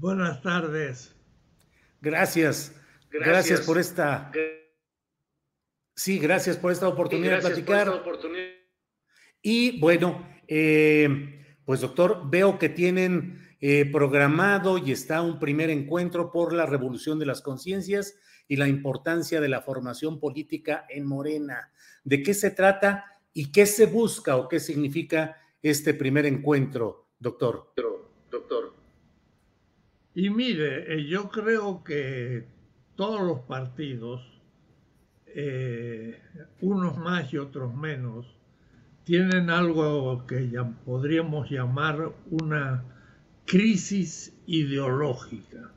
Buenas tardes. Gracias. Gracias, gracias por esta. Sí, gracias por esta oportunidad de platicar. Oportunidad. Y bueno, eh, pues doctor, veo que tienen eh, programado y está un primer encuentro por la revolución de las conciencias y la importancia de la formación política en Morena. ¿De qué se trata y qué se busca o qué significa este primer encuentro, doctor? Doctor. Y mire, eh, yo creo que todos los partidos, eh, unos más y otros menos, tienen algo que podríamos llamar una crisis ideológica.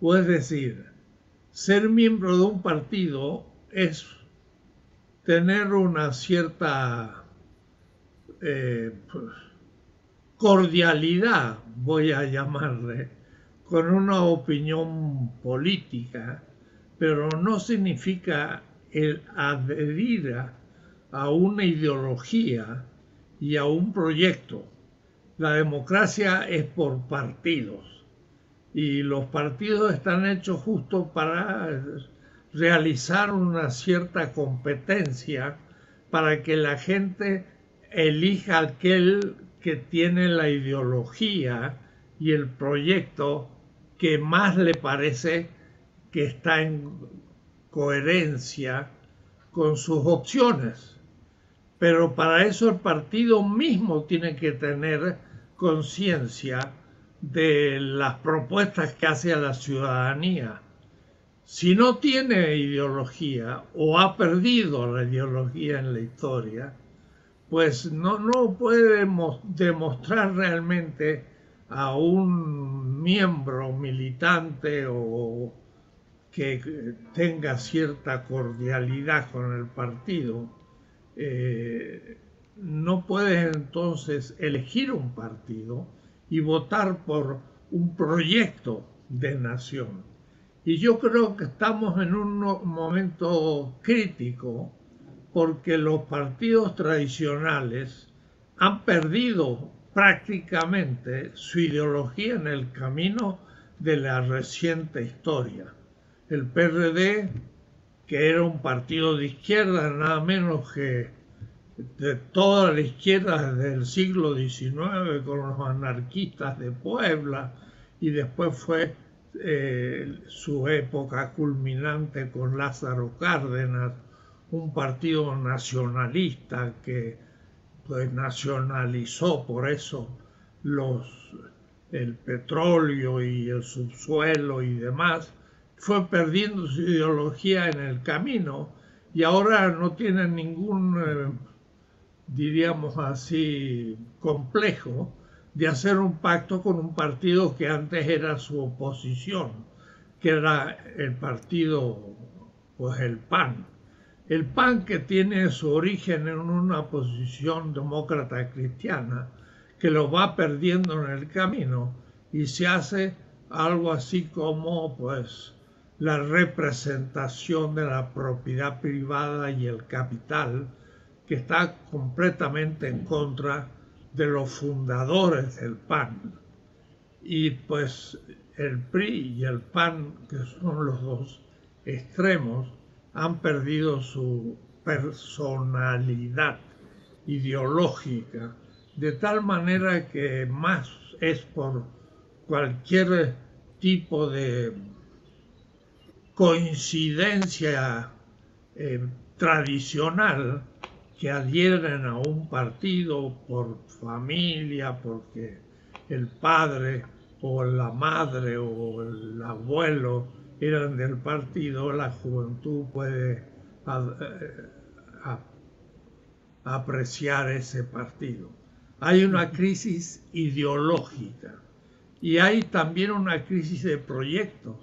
O es decir, ser miembro de un partido es tener una cierta eh, pues, cordialidad, voy a llamarle, con una opinión política, pero no significa el adherir a una ideología y a un proyecto. La democracia es por partidos y los partidos están hechos justo para realizar una cierta competencia para que la gente elija aquel que tiene la ideología y el proyecto que más le parece que está en coherencia con sus opciones. Pero para eso el partido mismo tiene que tener conciencia de las propuestas que hace a la ciudadanía. Si no tiene ideología o ha perdido la ideología en la historia, pues no, no puede demostrar realmente a un miembro militante o que tenga cierta cordialidad con el partido, eh, no puede entonces elegir un partido y votar por un proyecto de nación. Y yo creo que estamos en un momento crítico porque los partidos tradicionales han perdido prácticamente su ideología en el camino de la reciente historia. El PRD, que era un partido de izquierda, nada menos que de toda la izquierda desde el siglo XIX, con los anarquistas de Puebla, y después fue eh, su época culminante con Lázaro Cárdenas, un partido nacionalista que pues nacionalizó por eso los, el petróleo y el subsuelo y demás, fue perdiendo su ideología en el camino y ahora no tiene ningún, eh, diríamos así, complejo de hacer un pacto con un partido que antes era su oposición, que era el partido, pues el PAN. El PAN que tiene su origen en una posición demócrata cristiana, que lo va perdiendo en el camino y se hace algo así como pues la representación de la propiedad privada y el capital que está completamente en contra de los fundadores del PAN. Y pues el PRI y el PAN, que son los dos extremos, han perdido su personalidad ideológica, de tal manera que más es por cualquier tipo de coincidencia eh, tradicional que adhieren a un partido por familia, porque el padre o la madre o el abuelo eran del partido, la juventud puede eh, apreciar ese partido. Hay una crisis ideológica y hay también una crisis de proyectos,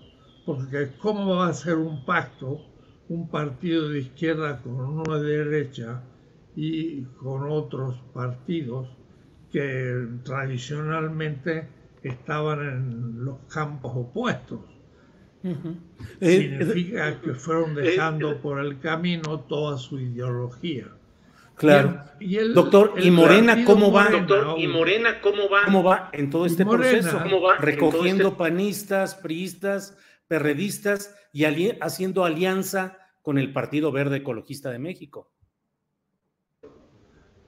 porque ¿cómo va a ser un pacto un partido de izquierda con uno de derecha y con otros partidos que tradicionalmente estaban en los campos opuestos. Significa eh, que fueron dejando eh, por el camino toda su ideología. Claro. Doctor, ¿y Morena cómo va? Doctor, ¿y Morena cómo va? ¿Cómo va en todo este proceso? ¿Cómo va Recogiendo este panistas, priistas, perredistas y haciendo alianza con el Partido Verde Ecologista de México.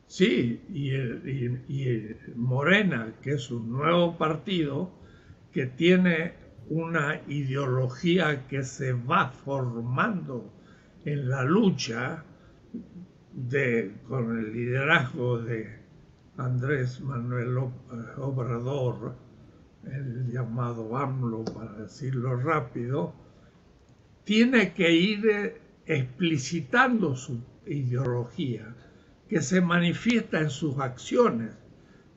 Sí, y, y, Morena, que es un nuevo partido que tiene una ideología que se va formando en la lucha de, con el liderazgo de Andrés Manuel Obrador, el llamado AMLO para decirlo rápido, tiene que ir explicitando su ideología, que se manifiesta en sus acciones,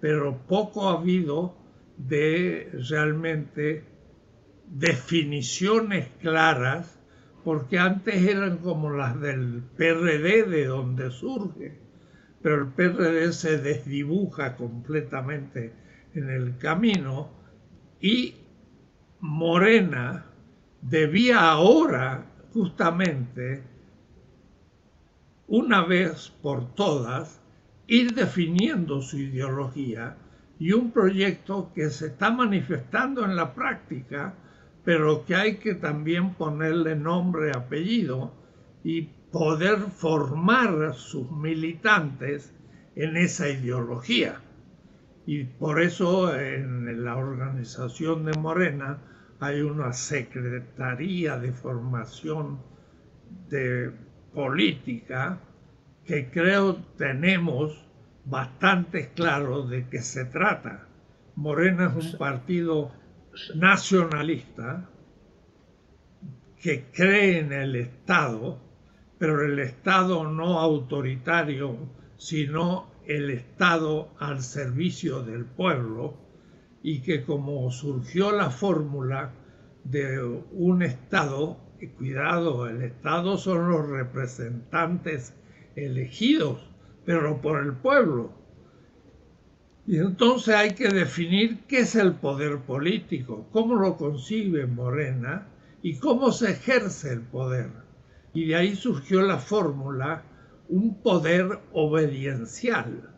pero poco ha habido de realmente definiciones claras, porque antes eran como las del PRD de donde surge, pero el PRD se desdibuja completamente en el camino y Morena debía ahora justamente, una vez por todas, ir definiendo su ideología y un proyecto que se está manifestando en la práctica, pero que hay que también ponerle nombre, apellido y poder formar sus militantes en esa ideología. Y por eso en la organización de Morena hay una Secretaría de Formación de Política que creo tenemos bastante claro de qué se trata. Morena es un partido nacionalista que cree en el Estado, pero el Estado no autoritario, sino el Estado al servicio del pueblo y que como surgió la fórmula de un Estado, cuidado, el Estado son los representantes elegidos, pero por el pueblo. Y entonces hay que definir qué es el poder político, cómo lo concibe Morena y cómo se ejerce el poder. Y de ahí surgió la fórmula un poder obediencial,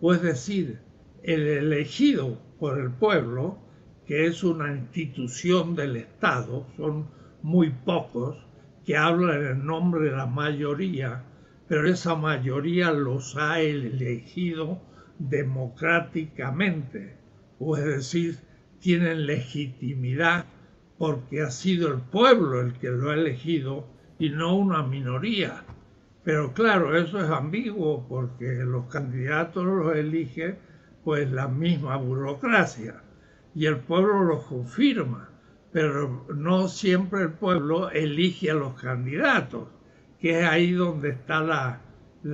o es decir, el elegido por el pueblo, que es una institución del Estado, son muy pocos que hablan en nombre de la mayoría, pero esa mayoría los ha elegido democráticamente, o es decir, tienen legitimidad porque ha sido el pueblo el que lo ha elegido y no una minoría. Pero claro, eso es ambiguo porque los candidatos los elige pues la misma burocracia y el pueblo lo confirma, pero no siempre el pueblo elige a los candidatos, que es ahí donde está la,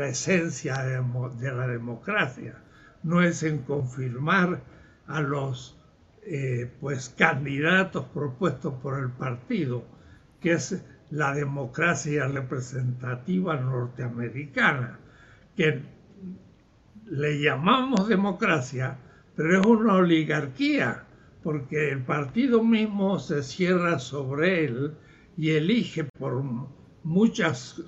esencia de, la democracia, no es en confirmar a los eh, pues candidatos propuestos por el partido, que es la democracia representativa norteamericana, que le llamamos democracia, pero es una oligarquía, porque el partido mismo se cierra sobre él y elige por muchas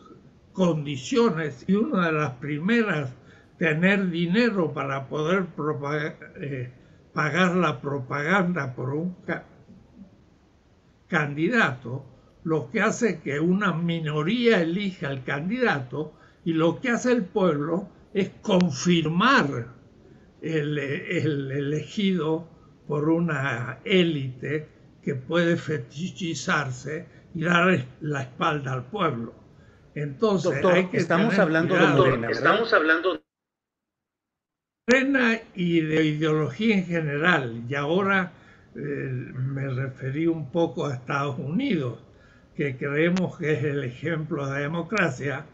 condiciones y una de las primeras tener dinero para poder eh, pagar la propaganda por un candidato, lo que hace que una minoría elija al candidato y lo que hace el pueblo es confirmar el, el elegido por una élite que puede fetichizarse y dar la espalda al pueblo. Entonces, hay que estamos hablando de Morena, Estamos hablando de Y de ideología en general. Y ahora eh, me referí un poco a Estados Unidos, que creemos que es el ejemplo de democracia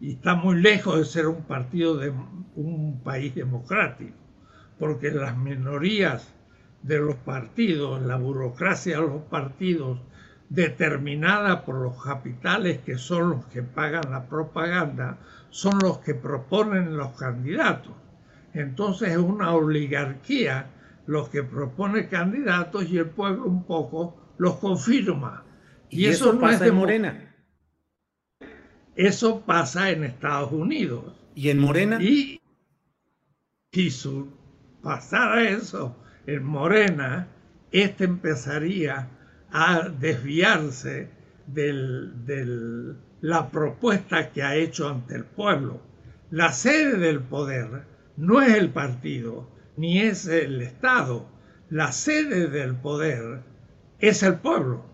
y está muy lejos de ser un partido de un país democrático, porque las minorías de los partidos, la burocracia de los partidos, determinada por los capitales que son los que pagan la propaganda, son los que proponen los candidatos. Entonces es una oligarquía los que propone candidatos y el pueblo un poco los confirma. Y, eso, pasa en Morena. Eso pasa en Estados Unidos. ¿Y en Morena? Y si pasara eso en Morena, este empezaría a desviarse de la propuesta que ha hecho ante el pueblo. La sede del poder no es el partido, ni es el Estado. La sede del poder es el pueblo.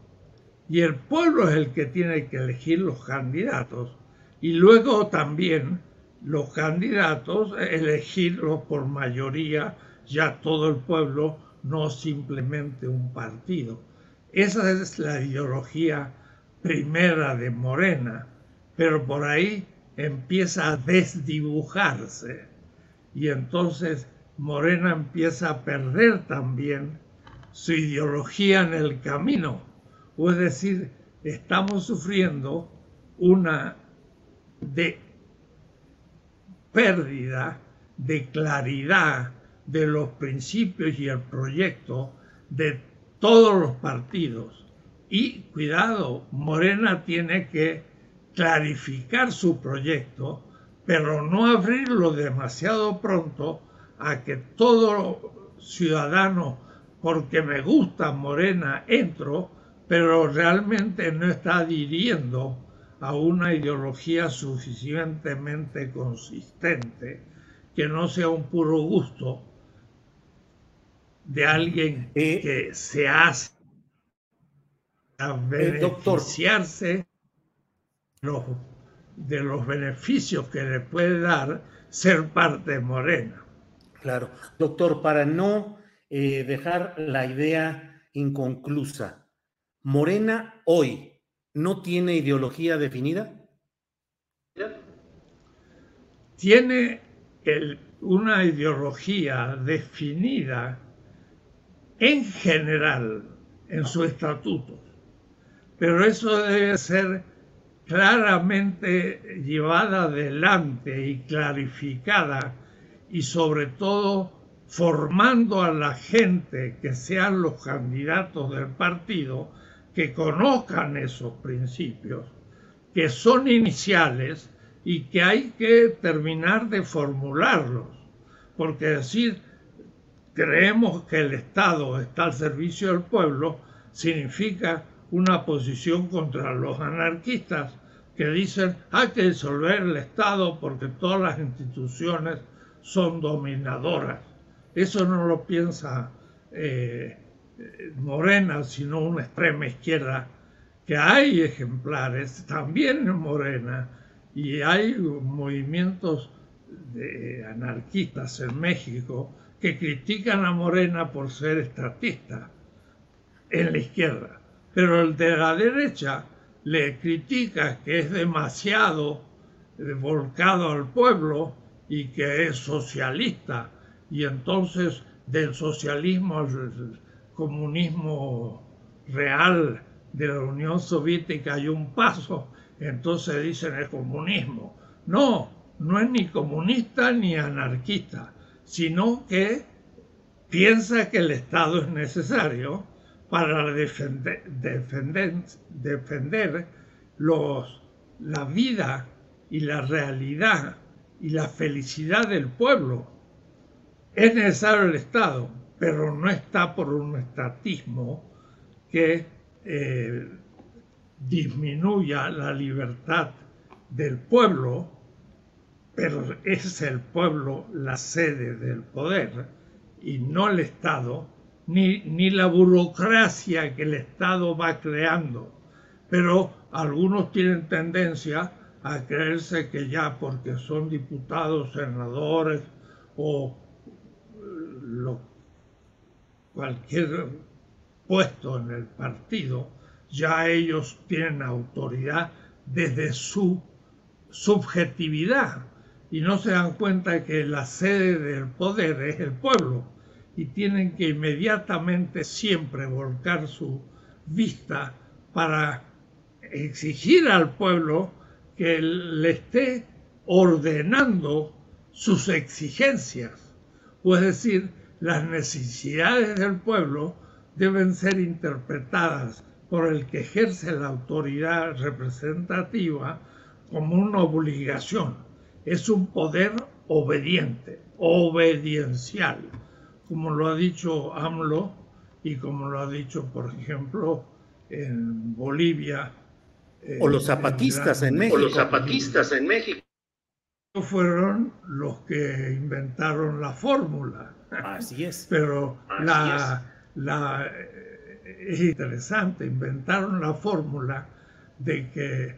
Y el pueblo es el que tiene que elegir los candidatos. Y luego también los candidatos elegirlos por mayoría, ya todo el pueblo, no simplemente un partido. Esa es la ideología primera de Morena, pero por ahí empieza a desdibujarse y entonces Morena empieza a perder también su ideología en el camino. O es decir, estamos sufriendo una de pérdida de claridad de los principios y el proyecto de todos los partidos. Y cuidado, Morena tiene que clarificar su proyecto, pero no abrirlo demasiado pronto a que todo ciudadano, porque me gusta Morena, entro, pero realmente no está adhiriendo a una ideología suficientemente consistente, que no sea un puro gusto, de alguien eh, que se hace a eh, beneficiarse de los beneficios que le puede dar ser parte de Morena. Claro. Doctor, para no eh, dejar la idea inconclusa, ¿Morena hoy no tiene ideología definida? Tiene una ideología definida en general en su estatuto. Pero eso debe ser claramente llevada adelante y clarificada y sobre todo formando a la gente que sean los candidatos del partido que conozcan esos principios, que son iniciales y que hay que terminar de formularlos. Porque decir creemos que el Estado está al servicio del pueblo, significa una posición contra los anarquistas que dicen hay que disolver el Estado porque todas las instituciones son dominadoras. Eso no lo piensa eh, Morena, sino una extrema izquierda, que hay ejemplares también en Morena y hay movimientos de anarquistas en México que critican a Morena por ser estatista en la izquierda, pero el de la derecha le critica que es demasiado volcado al pueblo y que es socialista y entonces del socialismo al comunismo real de la Unión Soviética hay un paso, entonces dicen el comunismo. No, no es ni comunista ni anarquista, sino que piensa que el Estado es necesario para defender, defender, los, la vida y la realidad y la felicidad del pueblo. Es necesario el Estado, pero no está por un estatismo que eh, disminuya la libertad del pueblo, pero es el pueblo la sede del poder y no el Estado, ni, ni la burocracia que el Estado va creando. Pero algunos tienen tendencia a creerse que ya porque son diputados, senadores o lo, cualquier puesto en el partido, ya ellos tienen autoridad desde su subjetividad y no se dan cuenta que la sede del poder es el pueblo y tienen que inmediatamente siempre volcar su vista para exigir al pueblo que le esté ordenando sus exigencias, o es decir, las necesidades del pueblo deben ser interpretadas por el que ejerce la autoridad representativa como una obligación. Es un poder obediente, obediencial, como lo ha dicho AMLO y como lo ha dicho, por ejemplo, en Bolivia. o los zapatistas en, México. O los zapatistas en México. Fueron los que inventaron la fórmula. Así es. Pero la, la es interesante, inventaron la fórmula de que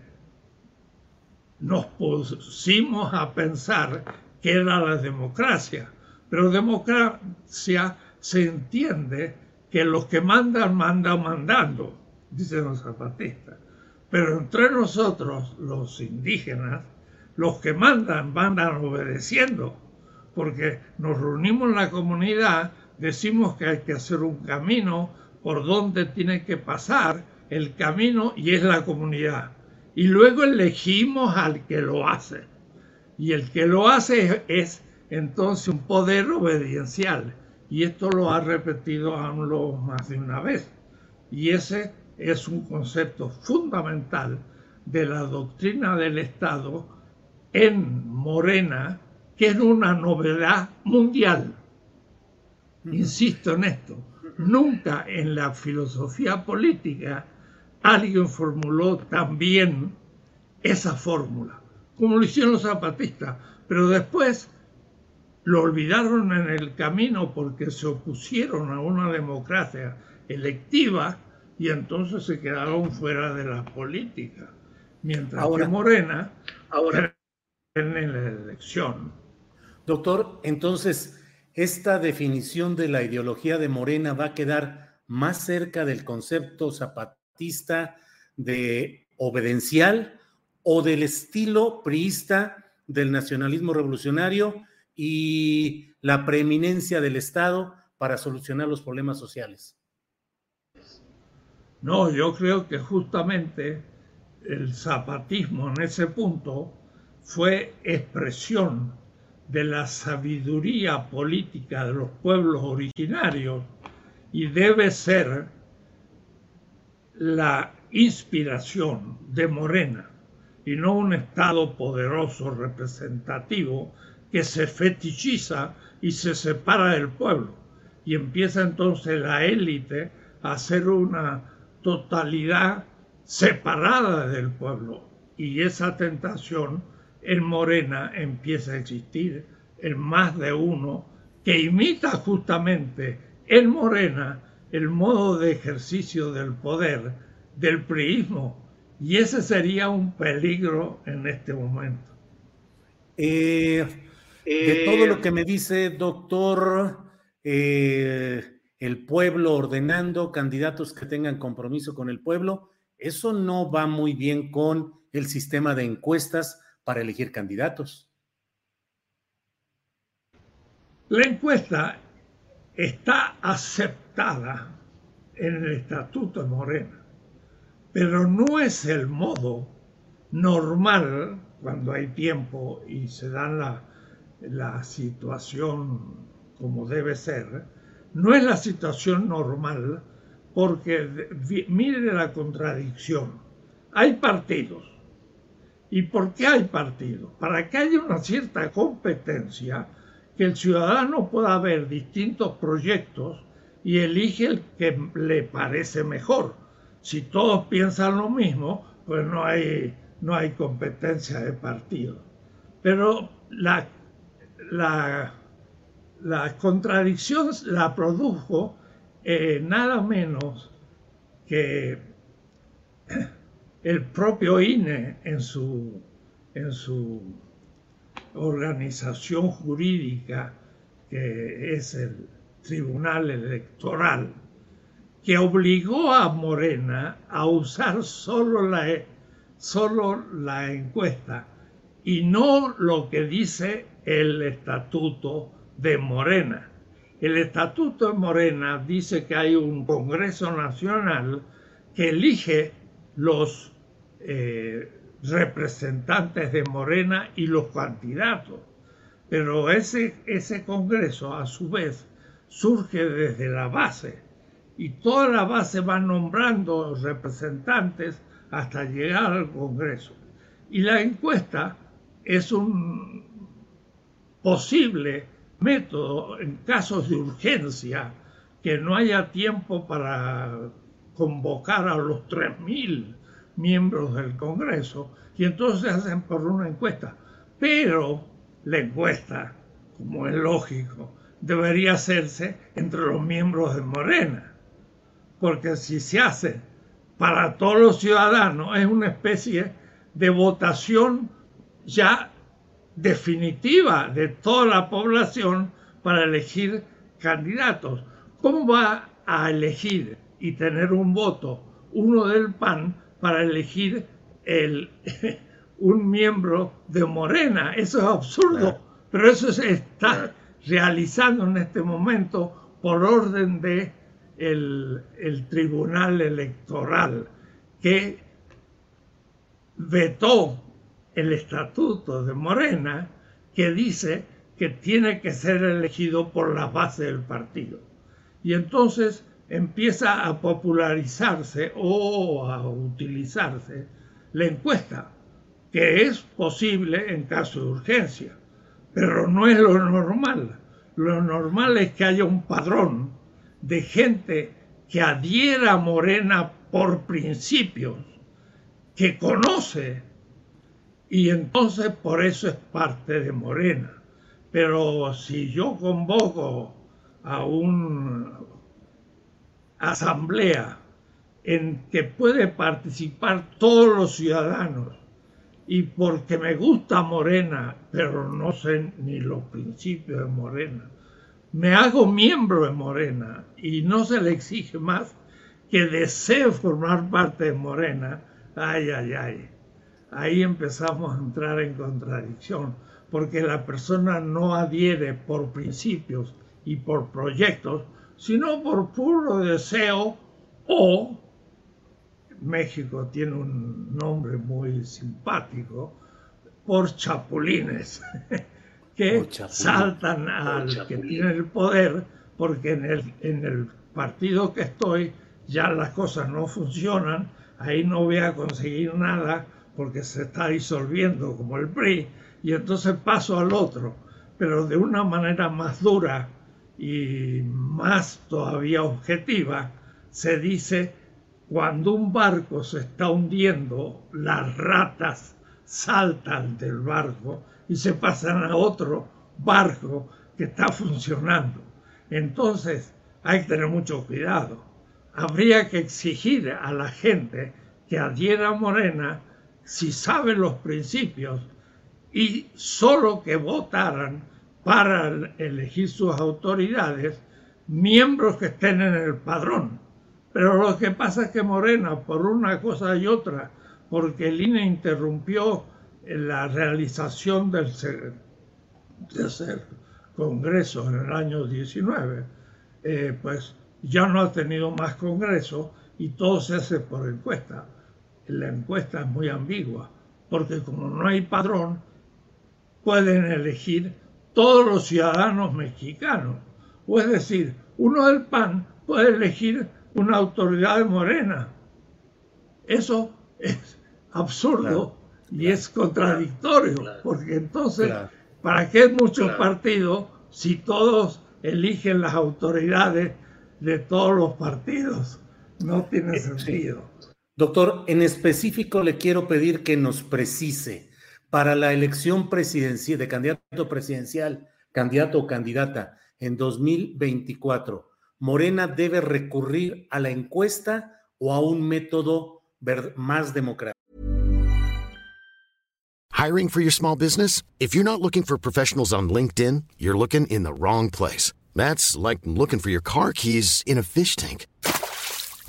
nos pusimos a pensar que era la democracia, pero democracia se entiende que los que mandan, mandan mandando, dicen los zapatistas. Pero entre nosotros, los indígenas, los que mandan, mandan obedeciendo, porque nos reunimos en la comunidad, decimos que hay que hacer un camino por donde tiene que pasar el camino y es la comunidad. Y luego elegimos al que lo hace. Y el que lo hace es entonces un poder obediencial. Y esto lo ha repetido AMLO más de una vez. Y ese es un concepto fundamental de la doctrina del Estado en Morena, que es una novedad mundial. Insisto en esto, Nunca en la filosofía política alguien formuló tan bien esa fórmula, como lo hicieron los zapatistas, pero después lo olvidaron en el camino porque se opusieron a una democracia electiva y entonces se quedaron fuera de la política. Mientras que Morena ahora en la elección. Doctor, entonces esta definición de la ideología de Morena va a quedar más cerca del concepto zapatista de obedencial o del estilo priista del nacionalismo revolucionario y la preeminencia del Estado para solucionar los problemas sociales. No, yo creo que justamente el zapatismo en ese punto fue expresión de la sabiduría política de los pueblos originarios y debe ser la inspiración de Morena y no un Estado poderoso representativo que se fetichiza y se separa del pueblo. Y empieza entonces la élite a ser una totalidad separada del pueblo. Y esa tentación en Morena empieza a existir el más de uno que imita justamente en Morena el modo de ejercicio del poder del priismo y ese sería un peligro en este momento. Eh, de todo lo que me dice, doctor, eh, el pueblo ordenando candidatos que tengan compromiso con el pueblo, eso no va muy bien con el sistema de encuestas para elegir candidatos. La encuesta está aceptada en el Estatuto de Morena, pero no es el modo normal cuando hay tiempo y se da la, la situación como debe ser, no es la situación normal porque mire la contradicción. Hay partidos ¿Y por qué hay partidos? Para que haya una cierta competencia, que el ciudadano pueda ver distintos proyectos y elige el que le parece mejor. Si todos piensan lo mismo, pues no hay, no hay competencia de partido. Pero la, la, la contradicción la produjo eh, nada menos que el propio INE en su, en su organización jurídica, que es el Tribunal Electoral, que obligó a Morena a usar solo la, solo la encuesta. Y no lo que dice el estatuto de Morena. El estatuto de Morena dice que hay un Congreso Nacional que elige los eh, representantes de Morena y los candidatos. Pero ese, ese Congreso, a su vez, surge desde la base y toda la base va nombrando representantes hasta llegar al Congreso. Y la encuesta es un posible método en casos de urgencia que no haya tiempo para convocar a los 3.000 miembros del Congreso y entonces hacen por una encuesta. Pero la encuesta, como es lógico, debería hacerse entre los miembros de Morena porque si se hace para todos los ciudadanos es una especie de votación ya definitiva de toda la población para elegir candidatos. ¿Cómo va a elegir y tener un voto uno del PAN para elegir el, un miembro de Morena? Eso es absurdo, pero eso se está realizando en este momento por orden de el, Tribunal Electoral que vetó el estatuto de Morena que dice que tiene que ser elegido por la base del partido. Y entonces empieza a popularizarse o a utilizarse la encuesta, que es posible en caso de urgencia, pero no es lo normal. Lo normal es que haya un padrón de gente que adhiera a Morena por principios, que conoce, y entonces por eso es parte de Morena. Pero si yo convoco a una asamblea en que puede participar todos los ciudadanos y porque me gusta Morena, pero no sé ni los principios de Morena, me hago miembro de Morena y no se le exige más que desee formar parte de Morena, ay, ay, ay. Ahí empezamos a entrar en contradicción, porque la persona no adhiere por principios y por proyectos, sino por puro deseo o México tiene un nombre muy simpático, por chapulines. que saltan al que tiene el poder, porque en el, en el partido que estoy ya las cosas no funcionan, ahí no voy a conseguir nada porque se está disolviendo como el PRI, y entonces paso al otro, pero de una manera más dura y más todavía objetiva, se dice, cuando un barco se está hundiendo, las ratas saltan del barco y se pasan a otro barco que está funcionando. Entonces hay que tener mucho cuidado. Habría que exigir a la gente que adhiera a Morena si sabe los principios y solo que votaran para elegir sus autoridades miembros que estén en el padrón. Pero lo que pasa es que Morena, por una cosa y otra, porque el INE interrumpió la realización del tercer congreso en el año 19, eh, pues ya no ha tenido más congreso y todo se hace por encuesta. La encuesta es muy ambigua, porque como no hay padrón, pueden elegir todos los ciudadanos mexicanos. O es decir, uno del PAN puede elegir una autoridad morena. Eso es absurdo Y es contradictorio, porque entonces, ¿para qué muchos partidos si todos eligen las autoridades de todos los partidos? No tiene eh, sentido. Doctor, en específico le quiero pedir que nos precise para la elección presidencial de candidato presidencial, candidato o candidata en 2024, ¿Morena debe recurrir a la encuesta o a un método más democrático? Hiring for your small business? If you're not looking for professionals on LinkedIn, you're looking in the wrong place. That's like looking for your car keys in a fish tank.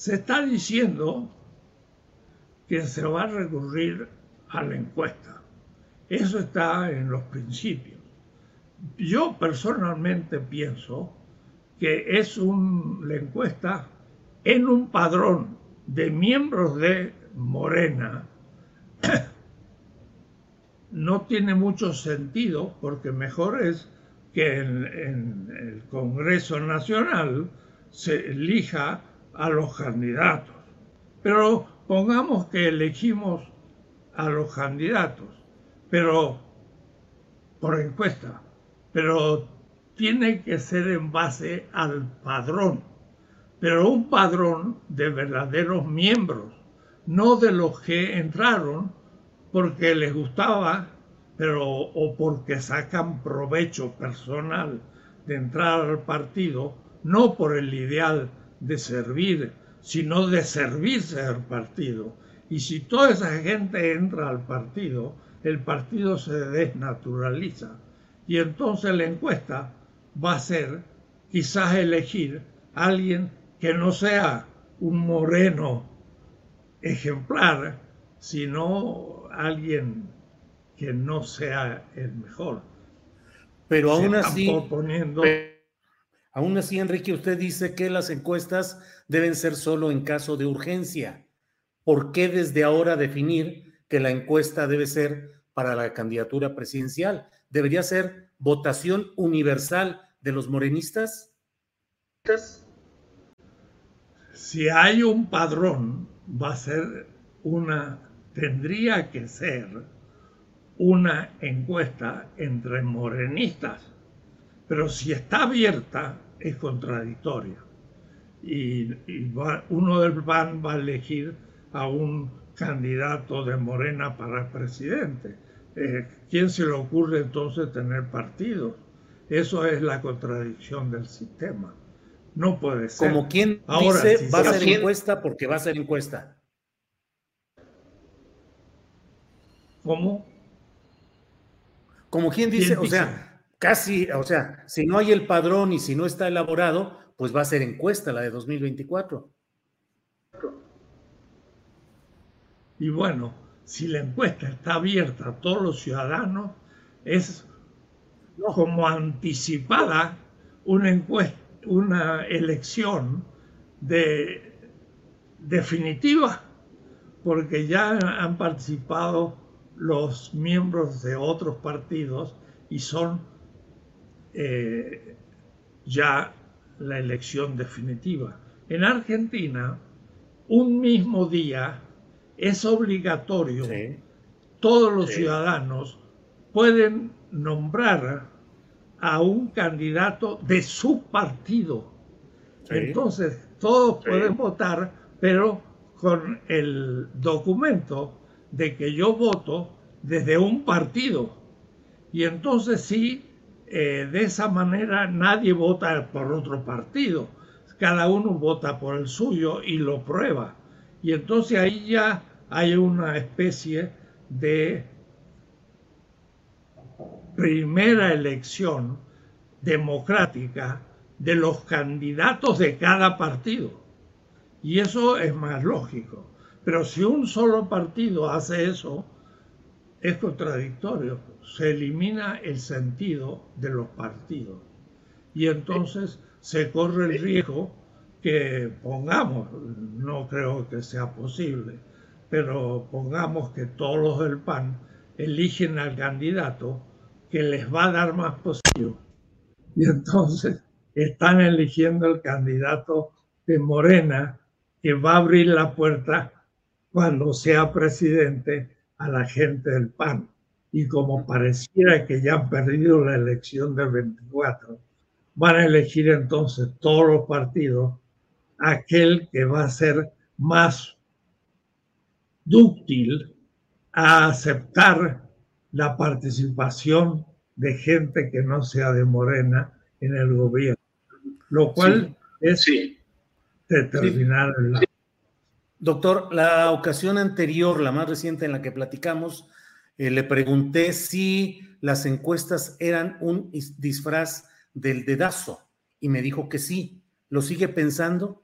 Se está diciendo que se va a recurrir a la encuesta. Eso está en los principios. Yo personalmente pienso que es un, la encuesta en un padrón de miembros de Morena no tiene mucho sentido porque mejor es que en, en el Congreso Nacional se elija a los candidatos. Pero pongamos que elegimos a los candidatos, pero por encuesta, pero tiene que ser en base al padrón, pero un padrón de verdaderos miembros, no de los que entraron porque les gustaba, pero o porque sacan provecho personal de entrar al partido, no por el ideal de servir, sino de servirse al partido. Y si toda esa gente entra al partido, el partido se desnaturaliza. Y entonces la encuesta va a ser quizás elegir a alguien que no sea un moreno ejemplar, sino alguien que no sea el mejor. Pero aún así, poniendo Aún así, Enrique, usted dice que las encuestas deben ser solo en caso de urgencia. ¿Por qué desde ahora definir que la encuesta debe ser para la candidatura presidencial? ¿Debería ser votación universal de los morenistas? Si hay un padrón, va a ser una, tendría que ser una encuesta entre morenistas pero si está abierta es contradictoria. Y, uno del PAN va a elegir a un candidato de Morena para presidente. Eh, ¿Quién se le ocurre entonces tener partidos? Eso es la contradicción del sistema. No puede ser. Como quien Ahora, dice, va a ser encuesta porque va a ser encuesta. ¿Cómo? Como quien dice, o sea, casi, o sea, si no hay el padrón y si no está elaborado, pues va a ser encuesta la de 2024. Y bueno, si la encuesta está abierta a todos los ciudadanos, es como anticipada una encuesta, una elección de definitiva, porque ya han participado los miembros de otros partidos y son eh, ya la elección definitiva. En Argentina, un mismo día es obligatorio, todos los ciudadanos pueden nombrar a un candidato de su partido. Entonces, todos pueden votar, pero con el documento de que yo voto desde un partido. Y entonces sí, eh, de esa manera nadie vota por otro partido, cada uno vota por el suyo y lo prueba. Y entonces ahí ya hay una especie de primera elección democrática de los candidatos de cada partido. Y eso es más lógico. Pero si un solo partido hace eso, es contradictorio. Se elimina el sentido de los partidos. Y entonces se corre el riesgo que pongamos, no creo que sea posible, pero pongamos que todos los del PAN eligen al candidato que les va a dar más posición. Y entonces están eligiendo el candidato de Morena que va a abrir la puerta cuando sea presidente a la gente del PAN. Y como pareciera que ya han perdido la elección del 24, van a elegir entonces todos los partidos aquel que va a ser más dúctil a aceptar la participación de gente que no sea de Morena en el gobierno, lo cual es determinar el Doctor, la ocasión anterior, la más reciente en la que platicamos, eh, le pregunté si las encuestas eran un disfraz del dedazo y me dijo que sí. ¿Lo sigue pensando?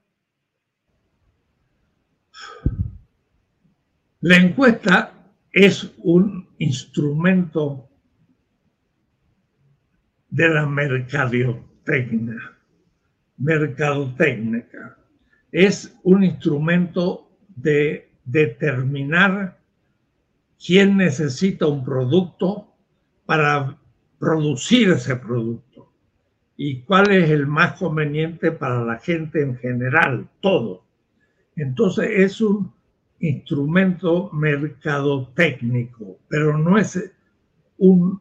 La encuesta es un instrumento de la mercadotecnia, mercadotecnia. Es un instrumento de determinar quién necesita un producto para producir ese producto y cuál es el más conveniente para la gente en general, todo. Entonces es un instrumento mercadotécnico, pero no es un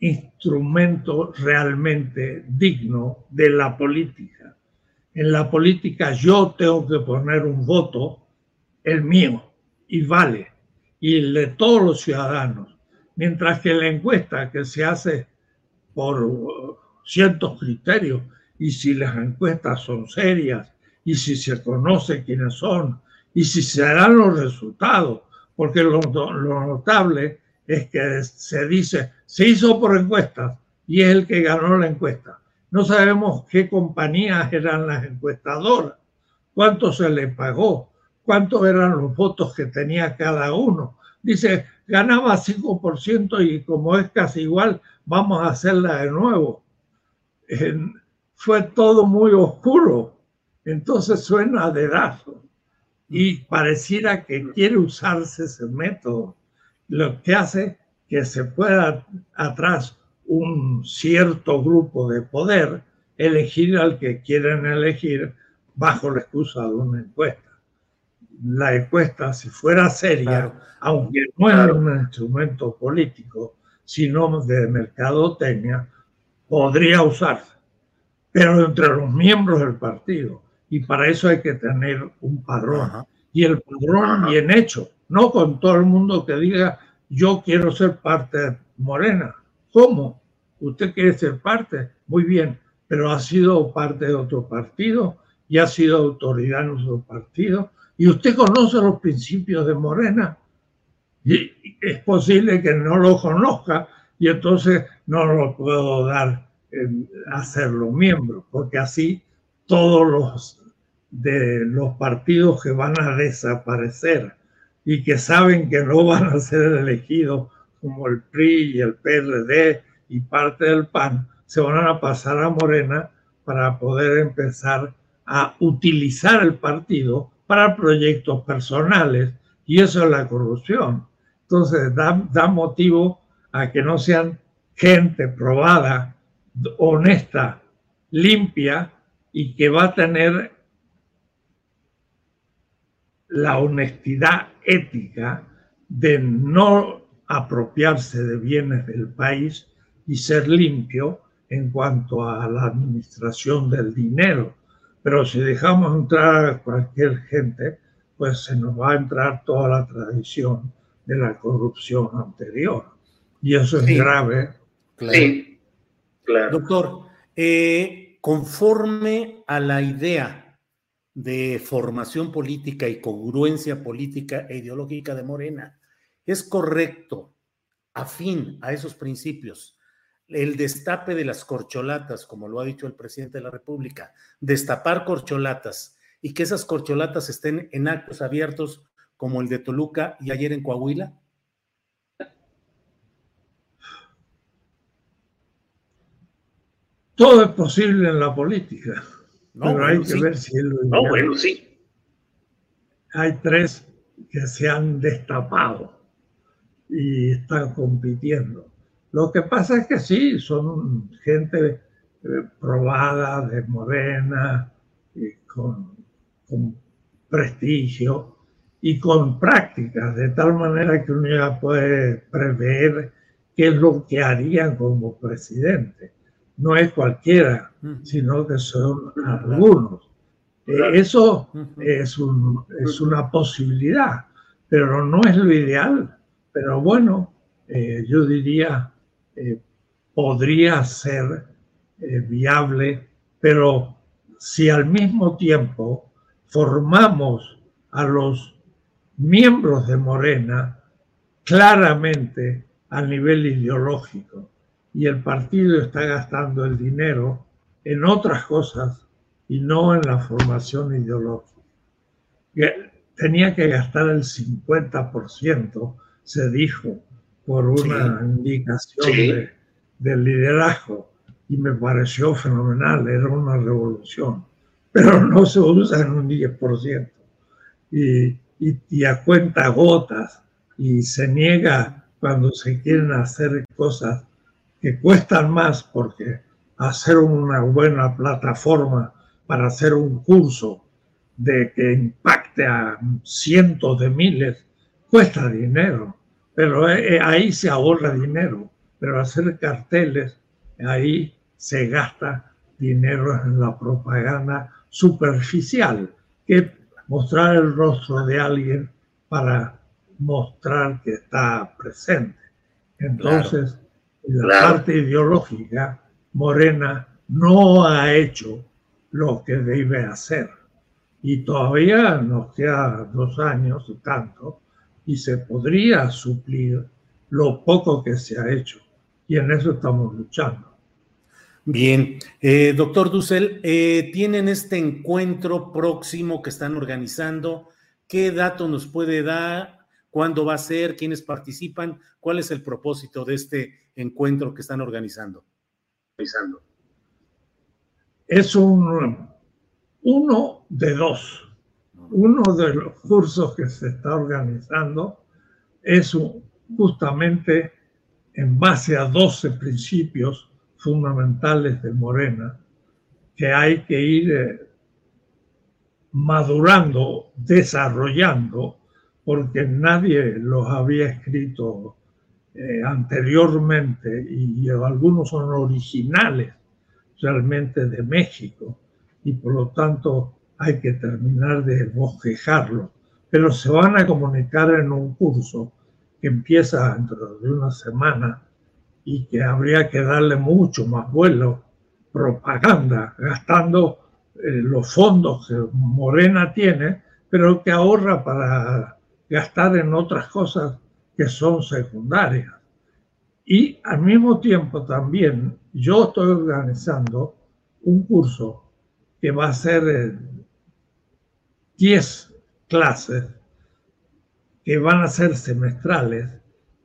instrumento realmente digno de la política. En la política yo tengo que poner un voto, el mío, y vale, y de todos los ciudadanos. Mientras que la encuesta que se hace por uh, ciertos criterios, y si las encuestas son serias, y si se conoce quiénes son, y si se dan los resultados, porque lo, lo notable es que se dice, se hizo por encuestas, y es el que ganó la encuesta no sabemos qué compañías eran las encuestadoras, cuánto se le pagó, cuántos eran los votos que tenía cada uno. Dice, ganaba 5% y como es casi igual, vamos a hacerla de nuevo. fue todo muy oscuro, entonces suena de dedazo y pareciera que quiere usarse ese método, lo que hace que se pueda atrás un cierto grupo de poder elegir al que quieren elegir bajo la excusa de una encuesta. La encuesta, si fuera seria, aunque no es un instrumento político, sino de mercadotecnia, podría usarse, pero entre los miembros del partido. Y para eso hay que tener un padrón. Y el padrón bien hecho, no con todo el mundo que diga yo quiero ser parte de Morena. ¿Cómo? Usted quiere ser parte, muy bien, pero ha sido parte de otro partido y ha sido autoridad en otro partido. Y usted conoce los principios de Morena. Y es posible que no lo conozca y entonces no lo puedo dar a hacerlo miembro, porque así todos los de los partidos que van a desaparecer y que saben que no van a ser elegidos como el PRI y el PRD y parte del PAN se van a pasar a Morena para poder empezar a utilizar el partido para proyectos personales y eso es la corrupción. Entonces da, da motivo a que no sean gente probada, honesta, limpia y que va a tener la honestidad ética de no apropiarse de bienes del país y ser limpio en cuanto a la administración del dinero. Pero si dejamos entrar a cualquier gente, pues se nos va a entrar toda la tradición de la corrupción anterior. Y eso es grave. Sí, claro. Doctor, eh, conforme a la idea de formación política y congruencia política e ideológica de Morena, ¿es correcto, afín a esos principios, el destape de las corcholatas, como lo ha dicho el presidente de la República, destapar corcholatas y que esas corcholatas estén en actos abiertos como el de Toluca y ayer en Coahuila? Todo es posible en la política, pero hay que ver si es lo No, bueno, sí. Hay tres que se han destapado y están compitiendo. Lo que pasa es que sí, son gente eh, probada, de morena, y con, con prestigio y con prácticas, de tal manera que uno ya puede prever qué es lo que harían como presidente. No es cualquiera, sino que son algunos. Eh, eso es, una posibilidad, pero no es lo ideal. Pero bueno, eh, yo diría, eh, podría ser viable, pero si al mismo tiempo formamos a los miembros de Morena claramente a nivel ideológico, y el partido está gastando el dinero en otras cosas y no en la formación ideológica. Tenía que gastar el 50%, se dijo, por una indicación del liderazgo y me pareció fenomenal, era una revolución, pero no se usa en un 10% y, y, y a cuenta gotas y se niega cuando se quieren hacer cosas que cuestan más porque hacer una buena plataforma para hacer un curso de que impacte a cientos de miles cuesta dinero, pero eh, eh, ahí se ahorra dinero, pero hacer carteles, ahí se gasta dinero en la propaganda superficial, que mostrar el rostro de alguien para mostrar que está presente. Entonces, la parte ideológica, Morena no ha hecho lo que debe hacer. Y todavía nos queda dos años y tanto, y se podría suplir lo poco que se ha hecho. Y en eso estamos luchando. Bien, eh, doctor Dussel, eh, tienen este encuentro próximo que están organizando. ¿Qué dato nos puede dar? ¿Cuándo va a ser? ¿Quiénes participan? ¿Cuál es el propósito de este encuentro que están organizando? Es un uno de dos. Uno de los cursos que se está organizando es justamente en base a 12 principios fundamentales de Morena que hay que ir eh, madurando, desarrollando, porque nadie los había escrito eh, anteriormente y, algunos son originales realmente de México y por lo tanto hay que terminar de bosquejarlo. Pero se van a comunicar en un curso que empieza dentro de una semana y que habría que darle mucho más vuelo, propaganda, gastando eh, los fondos que Morena tiene, pero que ahorra para gastar en otras cosas que son secundarias. Y al mismo tiempo también yo estoy organizando un curso que va a ser 10 clases que van a ser semestrales,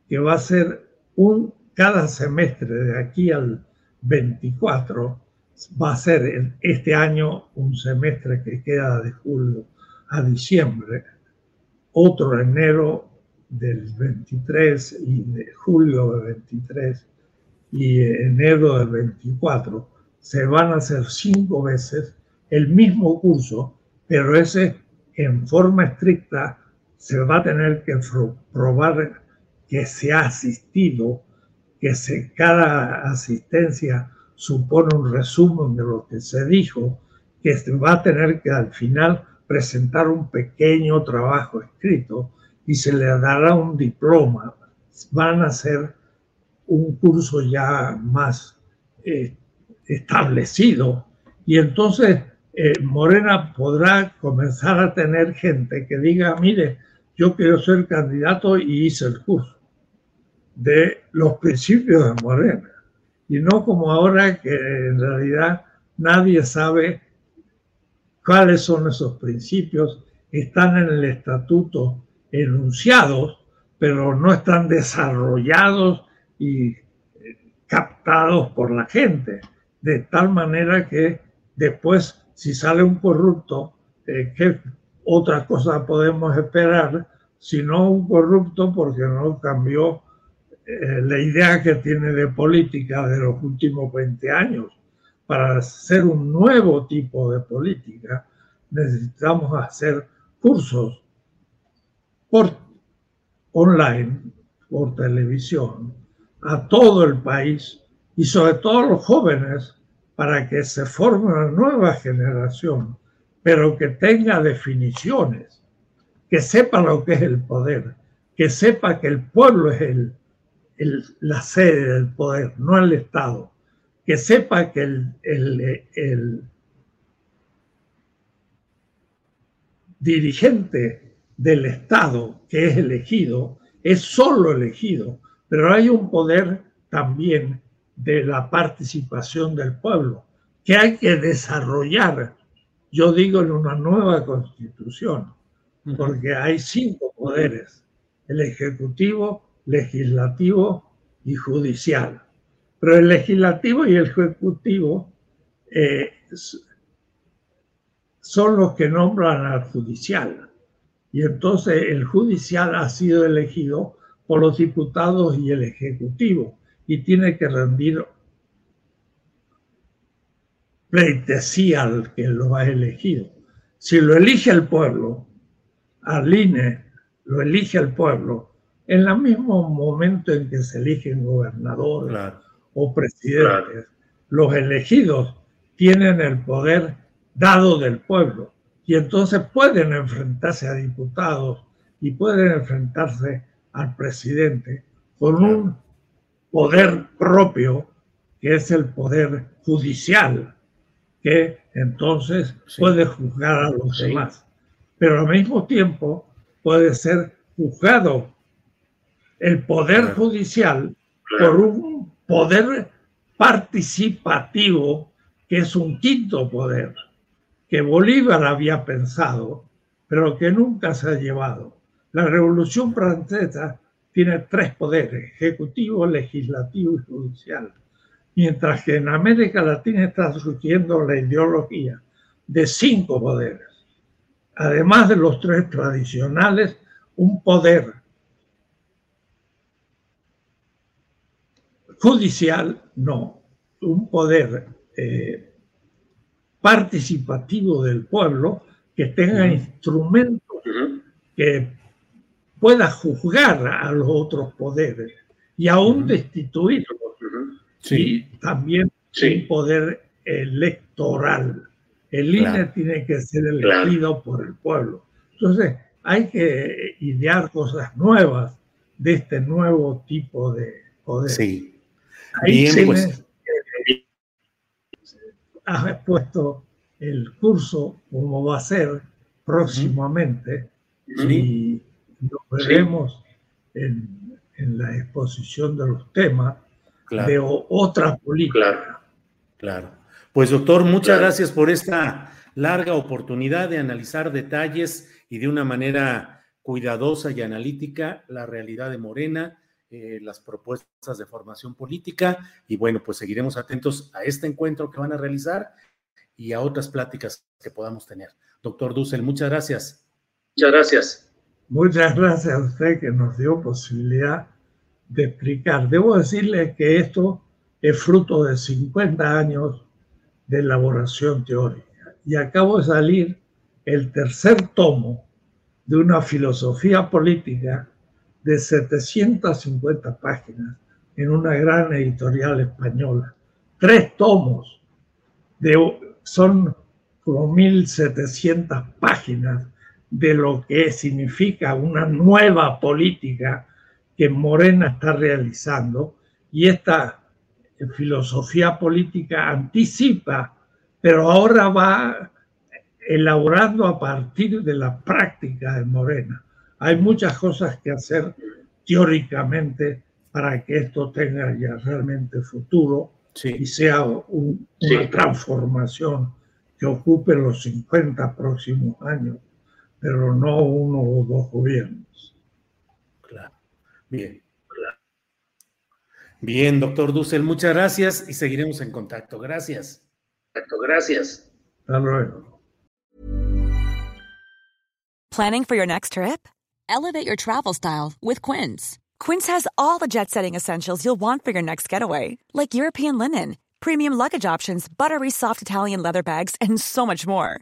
que va a ser un cada semestre de aquí al 24 va a ser este año un semestre que queda de julio a diciembre, otro enero del 23 y de julio del 23 y enero del 24, se van a hacer cinco veces el mismo curso, pero ese en forma estricta se va a tener que probar que se ha asistido, que cada asistencia supone un resumen de lo que se dijo, que se va a tener que al final presentar un pequeño trabajo escrito y se le dará un diploma. Van a ser un curso ya más eh, establecido y entonces eh, Morena podrá comenzar a tener gente que diga, mire, yo quiero ser candidato y hice el curso de los principios de Morena. Y no como ahora que en realidad nadie sabe cuáles son esos principios, están en el estatuto enunciados, pero no están desarrollados y eh, captados por la gente, de tal manera que después, si sale un corrupto, ¿qué otra cosa podemos esperar? Si no un corrupto porque no cambió eh, la idea que tiene de política de los últimos 20 años. Para hacer un nuevo tipo de política necesitamos hacer cursos por online, por televisión, a todo el país y sobre todo a los jóvenes para que se forme una nueva generación, pero que tenga definiciones, que sepa lo que es el poder, que sepa que el pueblo es el, la sede del poder, no el Estado, que sepa que el, el dirigente del Estado que es elegido es solo elegido, pero hay un poder también de la participación del pueblo que hay que desarrollar, yo digo, en una nueva constitución, porque hay cinco poderes, el ejecutivo, legislativo y judicial. Pero el legislativo y el ejecutivo eh, son los que nombran al judicial. Y entonces el judicial ha sido elegido por los diputados y el ejecutivo y tiene que rendir pleitesía al que lo ha elegido. Si lo elige el pueblo, al INE lo elige el pueblo, en el mismo momento en que se eligen gobernadores o presidentes, los elegidos tienen el poder dado del pueblo y entonces pueden enfrentarse a diputados y pueden enfrentarse al presidente con un poder propio que es el poder judicial, que entonces puede juzgar a los demás, pero al mismo tiempo puede ser juzgado el poder judicial por un poder participativo que es un quinto poder que Bolívar había pensado, pero que nunca se ha llevado. La Revolución Francesa tiene tres poderes, ejecutivo, legislativo y judicial, mientras que en América Latina está surgiendo la ideología de cinco poderes. Además de los tres tradicionales, un poder judicial, no, un poder eh, participativo del pueblo que tenga instrumentos que pueda juzgar a los otros poderes y aún destituirlos. Y también un poder electoral. El INE tiene que ser elegido por el pueblo. Entonces, hay que idear cosas nuevas de este nuevo tipo de poder. Sí. Bien, pues. has puesto el curso como va a ser próximamente y lo veremos en, la exposición de los temas de otra política. Claro, Pues doctor, muchas gracias por esta larga oportunidad de analizar detalles y de una manera cuidadosa y analítica la realidad de Morena eh, las propuestas de formación política y bueno, pues seguiremos atentos a este encuentro que van a realizar y a otras pláticas que podamos tener. Doctor Dussel, muchas gracias. Muchas gracias. Muchas gracias a usted que nos dio posibilidad de explicar. Debo decirle que esto es fruto de 50 años de elaboración teórica y acabo de salir el tercer tomo de una filosofía política de 750 páginas en una gran editorial española. Tres tomos, de, son como 1700 páginas de lo que significa una nueva política que Morena está realizando. Y esta filosofía política anticipa, pero ahora va elaborando a partir de la práctica de Morena. Hay muchas cosas que hacer teóricamente para que esto tenga ya realmente futuro y sea una transformación que ocupe los 50 próximos años, pero no uno o dos gobiernos. Claro. Bien. Bien, doctor Dussel, muchas gracias y seguiremos en contacto. Gracias. Gracias. Hasta luego. Planning for your next trip? Elevate your travel style with Quince. Quince has all the jet setting essentials you'll want for your next getaway, like European linen, premium luggage options, buttery soft Italian leather bags, and so much more.